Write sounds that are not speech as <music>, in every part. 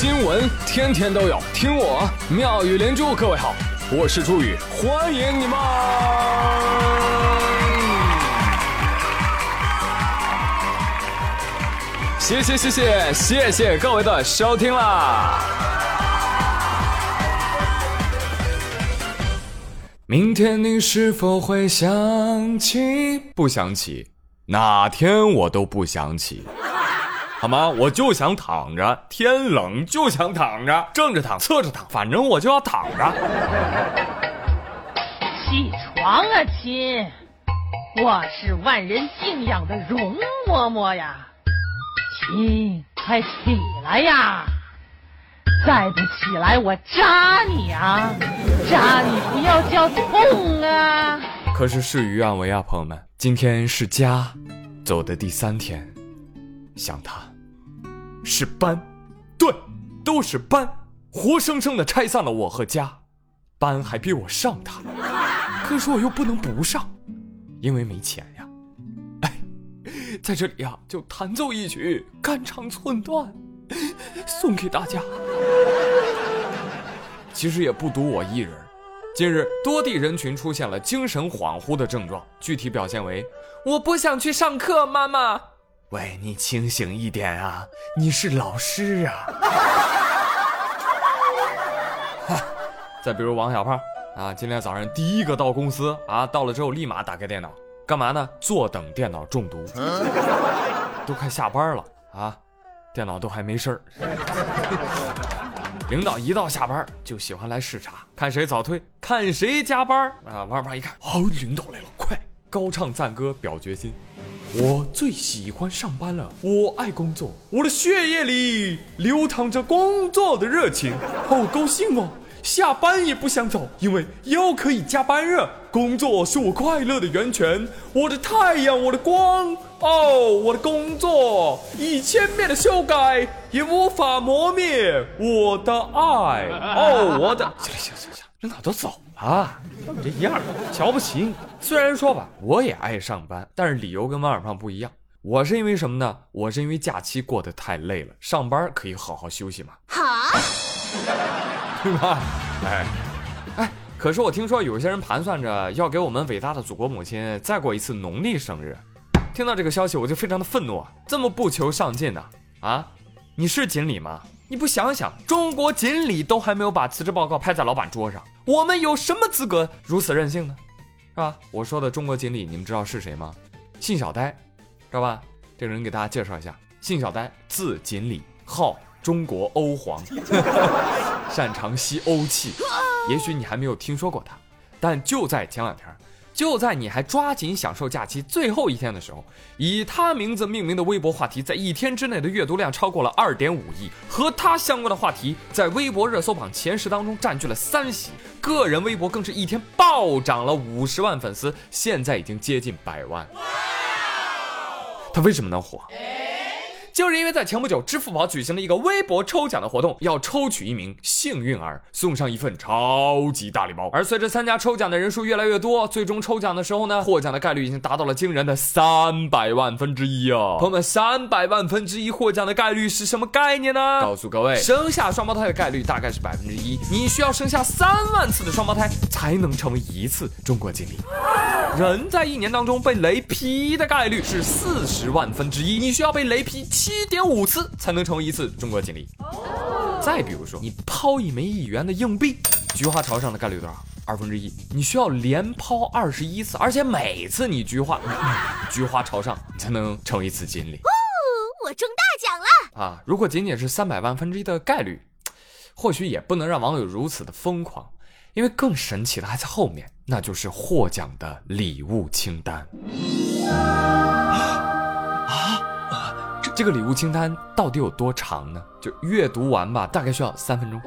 新闻天天都有，听我妙语连珠。各位好，我是朱宇，欢迎你们！谢谢谢谢谢谢各位的收听啦！明天你是否会想起？不想起，哪天我都不想起。好吗？我就想躺着，天冷就想躺着，正着躺，侧着躺，反正我就要躺着。起床啊，亲！我是万人敬仰的容嬷嬷呀，亲，快起来呀！再不起来，我扎你啊！扎你不要叫痛啊！可是事与愿违啊，朋友们，今天是家走的第三天，想他。是班，对，都是班，活生生的拆散了我和家，班还逼我上他，可是我又不能不上，因为没钱呀。哎，在这里呀，就弹奏一曲《肝肠寸断》，送给大家。其实也不独我一人，近日多地人群出现了精神恍惚的症状，具体表现为：我不想去上课，妈妈。喂，你清醒一点啊！你是老师啊！再比如王小胖啊，今天早上第一个到公司啊，到了之后立马打开电脑，干嘛呢？坐等电脑中毒，都快下班了啊，电脑都还没事儿。领导一到下班就喜欢来视察，看谁早退，看谁加班啊。王小胖一看，哦，领导来了，快高唱赞歌表决心。我最喜欢上班了，我爱工作，我的血液里流淌着工作的热情，好高兴哦！下班也不想走，因为又可以加班了。工作是我快乐的源泉，我的太阳，我的光哦！我的工作，一千遍的修改也无法磨灭我的爱哦！我的，行行行行，领导都走了，你这样瞧不起你。虽然说吧，我也爱上班，但是理由跟王小胖不一样。我是因为什么呢？我是因为假期过得太累了，上班可以好好休息嘛。好，<laughs> 对吧？哎，哎，可是我听说有些人盘算着要给我们伟大的祖国母亲再过一次农历生日。听到这个消息，我就非常的愤怒啊！这么不求上进的啊！你是锦鲤吗？你不想想，中国锦鲤都还没有把辞职报告拍在老板桌上，我们有什么资格如此任性呢？是吧？我说的中国锦鲤，你们知道是谁吗？信小呆，知道吧？这个人给大家介绍一下：信小呆，字锦鲤，号中国欧皇，<laughs> 擅长吸欧气。也许你还没有听说过他，但就在前两天。就在你还抓紧享受假期最后一天的时候，以他名字命名的微博话题在一天之内的阅读量超过了二点五亿，和他相关的话题在微博热搜榜前十当中占据了三席，个人微博更是一天暴涨了五十万粉丝，现在已经接近百万。他为什么能火？就是因为在前不久，支付宝举行了一个微博抽奖的活动，要抽取一名幸运儿，送上一份超级大礼包。而随着参加抽奖的人数越来越多，最终抽奖的时候呢，获奖的概率已经达到了惊人的三百万分之一啊！朋友们，三百万分之一获奖的概率是什么概念呢？告诉各位，生下双胞胎的概率大概是百分之一，你需要生下三万次的双胞胎才能成为一次中国锦鲤。人在一年当中被雷劈的概率是四十万分之一，你需要被雷劈七点五次才能成为一次中国锦鲤。再比如说，你抛一枚一元的硬币，菊花朝上的概率多少？二分之一。你需要连抛二十一次，而且每次你菊花 <laughs> 菊花朝上，你才能成为一次锦鲤。哦，我中大奖了啊！如果仅仅是三百万分之一的概率，或许也不能让网友如此的疯狂。因为更神奇的还在后面，那就是获奖的礼物清单。这个礼物清单到底有多长呢？就阅读完吧，大概需要三分钟。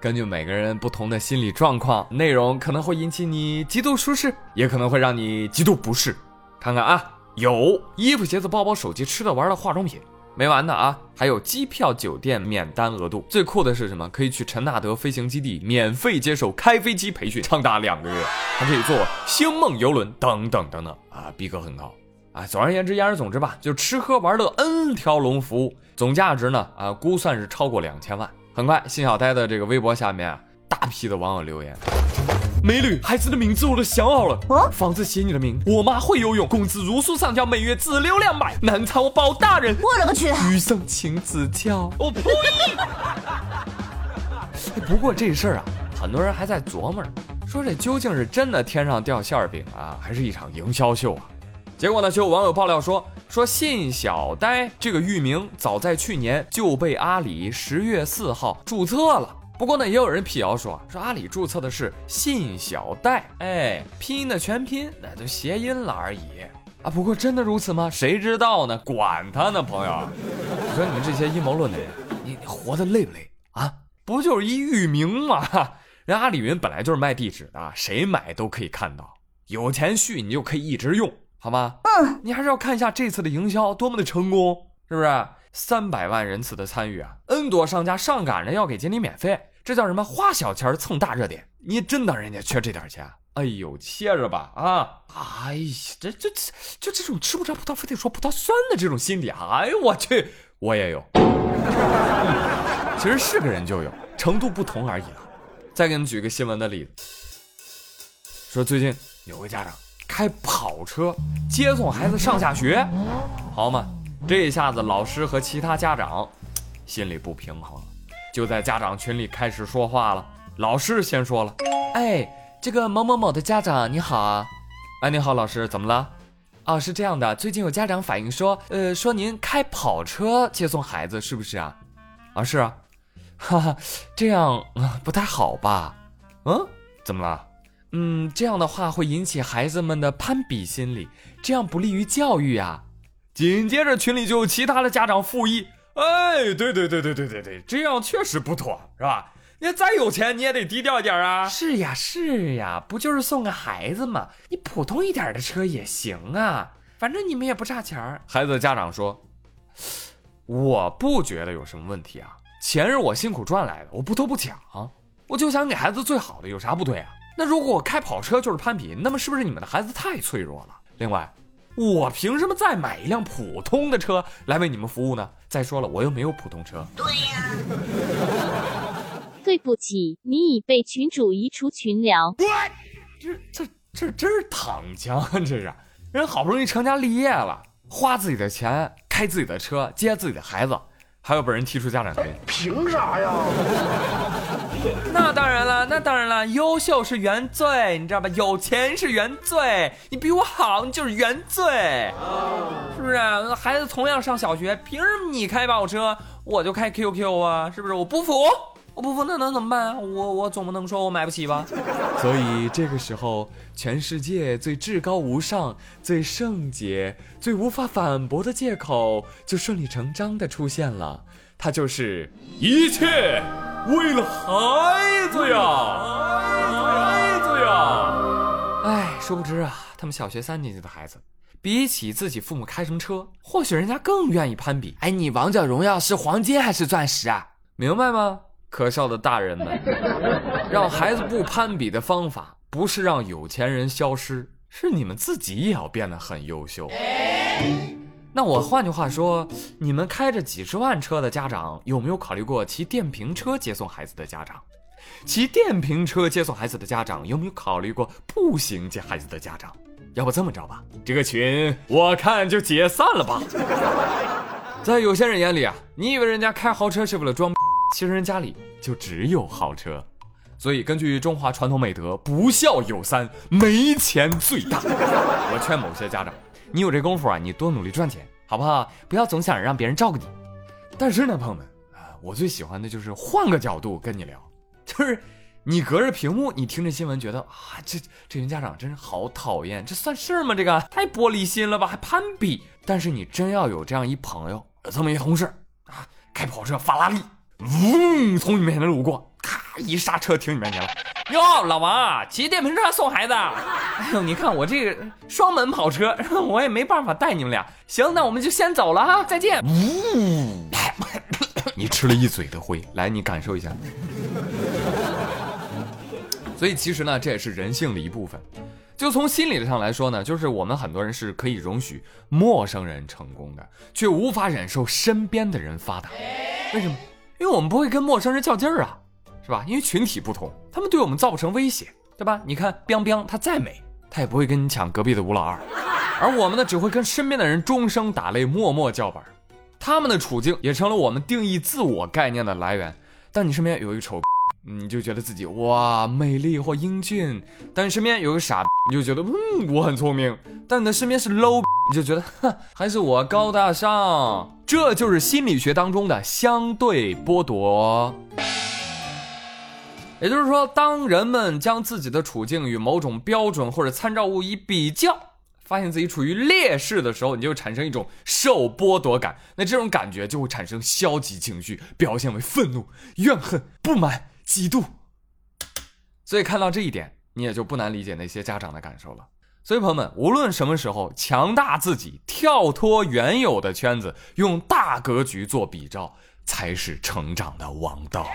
根据每个人不同的心理状况，内容可能会引起你极度舒适，也可能会让你极度不适。看看啊，有衣服、鞋子、包包、手机、吃的、玩的、化妆品。没完的啊！还有机票、酒店免单额度。最酷的是什么？可以去陈纳德飞行基地免费接受开飞机培训，长达两个月。还可以坐星梦游轮等等等等啊，逼格很高啊！总而言之，言而总之吧，就吃喝玩乐 N 条龙服务，总价值呢啊，估算是超过两千万。很快，辛小呆的这个微博下面啊大批的网友留言。美女，孩子的名字我都想好了。啊，房子写你的名，我妈会游泳，工资如数上交，每月只留两百，难产我包大人。我勒个去！余生请指教，我呸！不过这事儿啊，很多人还在琢磨，说这究竟是真的天上掉馅饼啊，还是一场营销秀啊？结果呢，就有网友爆料说，说信小呆这个域名早在去年就被阿里十月四号注册了。不过呢，也有人辟谣说，说阿里注册的是信小戴，哎，拼音的全拼，那就谐音了而已啊。不过真的如此吗？谁知道呢？管他呢，朋友。你说你们这些阴谋论的人，你你活得累不累啊？不就是一域名吗？人阿里云本来就是卖地址的，谁买都可以看到，有钱续你就可以一直用，好吗？嗯，你还是要看一下这次的营销多么的成功，是不是？三百万人次的参与啊，N 多商家上赶着要给锦鲤免费，这叫什么？花小钱蹭大热点，你真当人家缺这点钱？哎呦，切着吧啊！哎呀，这这这就这种吃不着葡萄非得说葡萄酸的这种心理啊，哎呦我去，我也有。其实是个人就有，程度不同而已了。再给你们举个新闻的例子，说最近有个家长开跑车接送孩子上下学，好嘛？这一下子，老师和其他家长心里不平衡了，就在家长群里开始说话了。老师先说了：“哎，这个某某某的家长你好啊，哎你好，老师怎么了？哦，是这样的，最近有家长反映说，呃，说您开跑车接送孩子是不是啊？啊，是啊，哈哈，这样不太好吧？嗯，怎么了？嗯，这样的话会引起孩子们的攀比心理，这样不利于教育啊。”紧接着群里就有其他的家长附议，哎，对对对对对对对，这样确实不妥，是吧？你再有钱你也得低调一点啊。是呀是呀，不就是送个孩子吗？你普通一点的车也行啊，反正你们也不差钱儿孩子的家长说，我不觉得有什么问题啊，钱是我辛苦赚来的，我不偷不抢，我就想给孩子最好的，有啥不对啊？那如果我开跑车就是攀比，那么是不是你们的孩子太脆弱了？另外。我凭什么再买一辆普通的车来为你们服务呢？再说了，我又没有普通车。对呀。<laughs> 对不起，你已被群主移出群聊。这这这真是躺枪，这是人好不容易成家立业了，花自己的钱，开自己的车，接自己的孩子。还要被人踢出家长群，凭啥呀？那当然了，那当然了，优秀是原罪，你知道吧？有钱是原罪，你比我好，你就是原罪，是不是？孩子同样上小学，凭什么你开跑车，我就开 QQ 啊？是不是？我不服。我不服那能怎么办？我我总不能说我买不起吧？所以这个时候，全世界最至高无上、最圣洁、最无法反驳的借口就顺理成章的出现了，它就是一切为了孩子呀！孩子呀！哎，殊不知啊，他们小学三年级的孩子，比起自己父母开什么车，或许人家更愿意攀比。哎，你王者荣耀是黄金还是钻石啊？明白吗？可笑的大人们，让孩子不攀比的方法，不是让有钱人消失，是你们自己也要变得很优秀。那我换句话说，你们开着几十万车的家长，有没有考虑过骑电瓶车接送孩子的家长？骑电瓶车接送孩子的家长，有没有考虑过步行接孩子的家长？要不这么着吧，这个群我看就解散了吧。<laughs> 在有些人眼里啊，你以为人家开豪车是为了装？<laughs> 其实人家里就只有豪车，所以根据中华传统美德，不孝有三，没钱最大。我劝某些家长，你有这功夫啊，你多努力赚钱，好不好？不要总想着让别人照顾你。但是呢，朋友们啊，我最喜欢的就是换个角度跟你聊，就是你隔着屏幕，你听着新闻，觉得啊，这这群家长真是好讨厌，这算事儿吗？这个太玻璃心了吧，还攀比。但是你真要有这样一朋友，这么一同事啊，开跑车法拉利。嗡，从你面前路过，一刹车停你面前了。哟，老王骑电瓶车送孩子？<laughs> 哎呦，你看我这个双门跑车，<laughs> 我也没办法带你们俩。行，那我们就先走了哈，再见。呜，你吃了一嘴的灰，来，你感受一下。<laughs> 所以其实呢，这也是人性的一部分。就从心理上来说呢，就是我们很多人是可以容许陌生人成功的，却无法忍受身边的人发达。为什么？因为我们不会跟陌生人较劲儿啊，是吧？因为群体不同，他们对我们造不成威胁，对吧？你看，biang biang，他再美，他也不会跟你抢隔壁的吴老二，而我们呢，只会跟身边的人终生打擂，默默叫板。他们的处境也成了我们定义自我概念的来源。当你身边有一个丑，你就觉得自己哇美丽或英俊；当你身边有个傻，你就觉得嗯我很聪明；但你的身边是 low，<laughs> 你就觉得哼还是我高大上。这就是心理学当中的相对剥夺。也就是说，当人们将自己的处境与某种标准或者参照物一比较。发现自己处于劣势的时候，你就产生一种受剥夺感，那这种感觉就会产生消极情绪，表现为愤怒、怨恨、不满、嫉妒。所以看到这一点，你也就不难理解那些家长的感受了。所以朋友们，无论什么时候，强大自己，跳脱原有的圈子，用大格局做比照，才是成长的王道。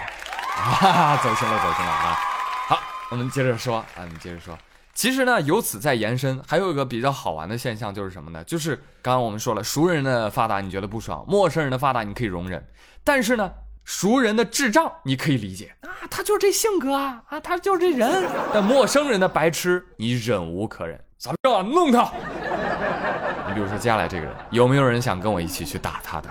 啊，走心了，走心了啊！好，我们接着说啊，我们接着说。其实呢，由此再延伸，还有一个比较好玩的现象，就是什么呢？就是刚刚我们说了，熟人的发达你觉得不爽，陌生人的发达你可以容忍，但是呢，熟人的智障你可以理解啊，他就是这性格啊，啊，他就是这人。但陌生人的白痴你忍无可忍，怎么着？弄他！比如说接下来这个人，有没有人想跟我一起去打他的？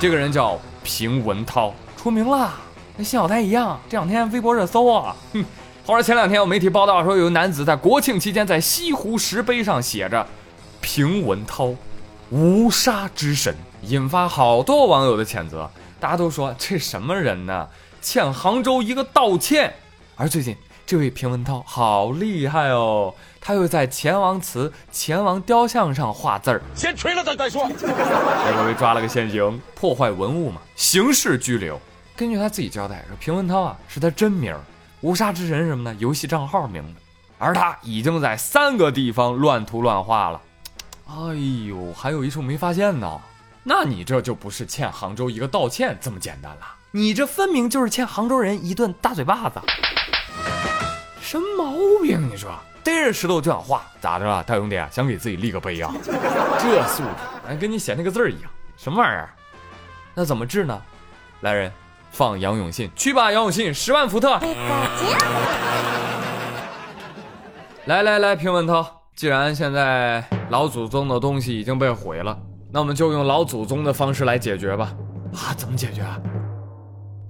这个人叫平文涛，出名了。跟信小呆一样，这两天微博热搜啊，哼。后来前两天有媒体报道说，有男子在国庆期间在西湖石碑上写着“平文涛，无杀之神”，引发好多网友的谴责。大家都说这什么人呢？欠杭州一个道歉。而最近这位平文涛好厉害哦，他又在钱王祠钱王雕像上画字儿，先锤了他再说。结果被抓了个现行，破坏文物嘛，刑事拘留。根据他自己交代说，平文涛啊是他真名，无杀之神什么的游戏账号名字，而他已经在三个地方乱涂乱画了。哎呦，还有一处没发现呢，那你这就不是欠杭州一个道歉这么简单了，你这分明就是欠杭州人一顿大嘴巴子。什么毛病？你说逮着石头就想画，咋的了，大兄弟？想给自己立个碑啊？<laughs> 这素质，跟你写那个字儿一样，什么玩意儿？那怎么治呢？来人！放杨永信去吧，杨永信十万伏特。来来来，平文涛，既然现在老祖宗的东西已经被毁了，那我们就用老祖宗的方式来解决吧。啊，怎么解决？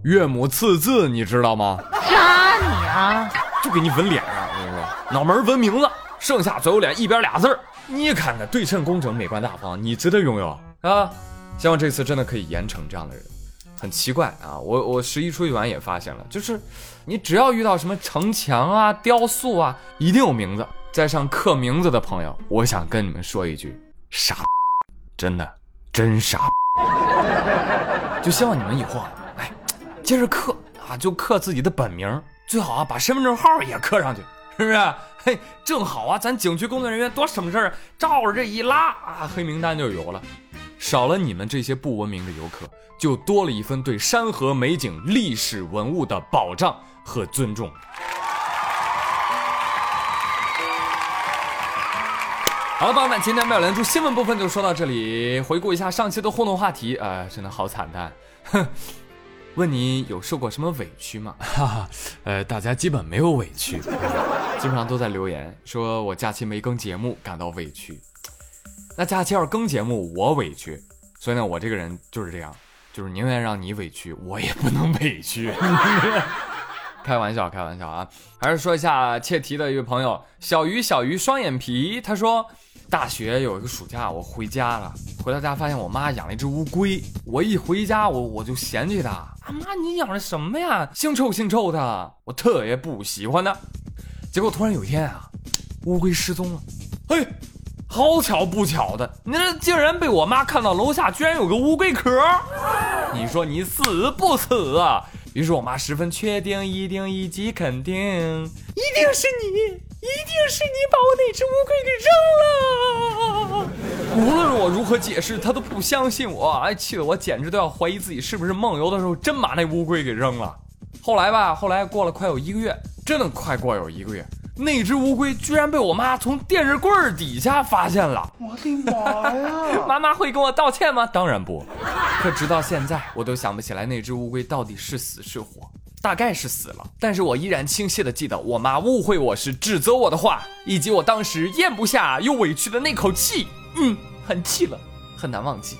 岳母刺字，你知道吗？杀你啊！就给你纹脸上，我跟你说，脑门纹名字，剩下左右脸一边俩字儿。你看看，对称工整，美观大方，你值得拥有啊！希望这次真的可以严惩这样的人。很奇怪啊，我我十一出去玩也发现了，就是你只要遇到什么城墙啊、雕塑啊，一定有名字，在上刻名字的朋友，我想跟你们说一句：傻，真的真傻。就希望你们以后啊，哎，接着刻啊，就刻自己的本名，最好啊把身份证号也刻上去，<laughs> 是不是？嘿，正好啊，咱景区工作人员多省事儿，照着这一拉啊，黑名单就有了。少了你们这些不文明的游客，就多了一份对山河美景、历史文物的保障和尊重。好了，朋友们，今天妙连珠新闻部分就说到这里。回顾一下上期的互动话题，啊，真的好惨淡。哼，<laughs> 问你有受过什么委屈吗？<laughs> 哈哈，呃，大家基本没有委屈，<laughs> 基本上都在留言说我假期没更节目感到委屈。那假期要是更节目，我委屈，所以呢，我这个人就是这样，就是宁愿让你委屈，我也不能委屈。<laughs> 开玩笑，开玩笑啊！还是说一下切题的一位朋友小鱼，小鱼双眼皮，他说大学有一个暑假，我回家了，回到家发现我妈养了一只乌龟，我一回家我我就嫌弃它，啊妈，你养的什么呀？腥臭腥臭的，我特别不喜欢它。结果突然有一天啊，乌龟失踪了，嘿。好巧不巧的，你这竟然被我妈看到楼下，居然有个乌龟壳。你说你死不死啊？于是我妈十分确定，一定以及肯定，一定是你，一定是你把我那只乌龟给扔了。无论我如何解释，他都不相信我，哎，气得我简直都要怀疑自己是不是梦游的时候真把那乌龟给扔了。后来吧，后来过了快有一个月，真的快过有一个月。那只乌龟居然被我妈从电视柜底下发现了。我的妈呀！妈妈会跟我道歉吗？当然不。可直到现在，我都想不起来那只乌龟到底是死是活。大概是死了，但是我依然清晰的记得我妈误会我时指责我的话，以及我当时咽不下又委屈的那口气。嗯，很气了，很难忘记。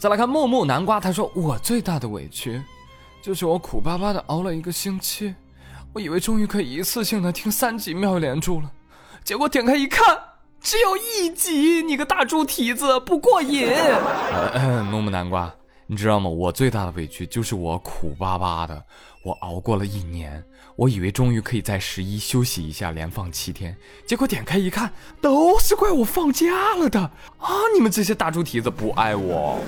再来看木木南瓜，他说我最大的委屈，就是我苦巴巴的熬了一个星期，我以为终于可以一次性的听三集妙连珠了，结果点开一看，只有一集，你个大猪蹄子不过瘾。木木南瓜。<laughs> 你知道吗？我最大的委屈就是我苦巴巴的，我熬过了一年，我以为终于可以在十一休息一下，连放七天，结果点开一看，都是怪我放假了的啊！你们这些大猪蹄子不爱我，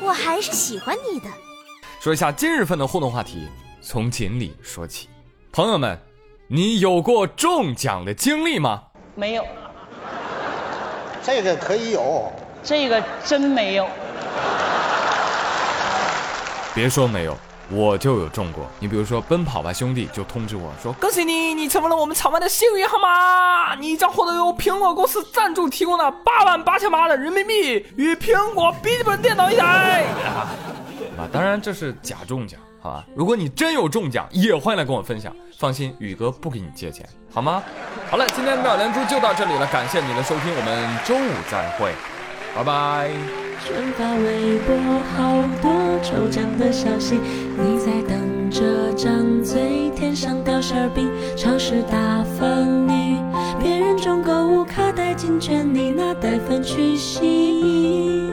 我还是喜欢你的。说一下今日份的互动话题，从锦鲤说起。朋友们，你有过中奖的经历吗？没有。这个可以有，这个真没有。别说没有，我就有中过。你比如说，奔跑吧兄弟就通知我说：“恭喜你，你成为了我们场外的幸运号码，你将获得由苹果公司赞助提供的八万八千八的人民币与苹果笔记本电脑一台。<laughs> ”啊，当然这是假中奖，好吧？如果你真有中奖，也欢迎来跟我分享。放心，宇哥不给你借钱，好吗？好了，今天的妙连珠就到这里了，感谢你的收听，我们周五再会，拜拜。转发微博，好多抽奖的消息，你在等着张嘴，天上掉馅饼，超市大分你，别人中购物卡带金券，你拿带分去洗。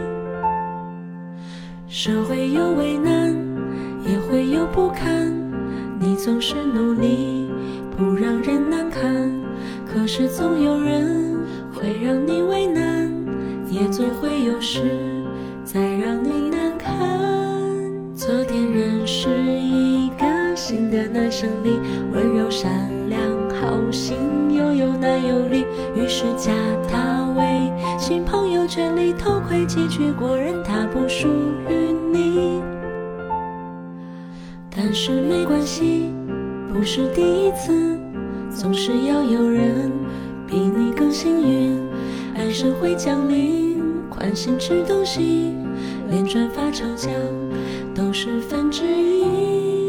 社会有为难，也会有不堪，你总是努力不让人难堪，可是总有人会让你为难，也总会有事。再让你难堪。昨天认识一个新的男生，你温柔善良，好心又有男有女，于是加他为新朋友圈里偷窥几句，果然他不属于你。但是没关系，不是第一次，总是要有人比你更幸运，爱神会降临，宽心吃东西。连转发抽奖都是分之一。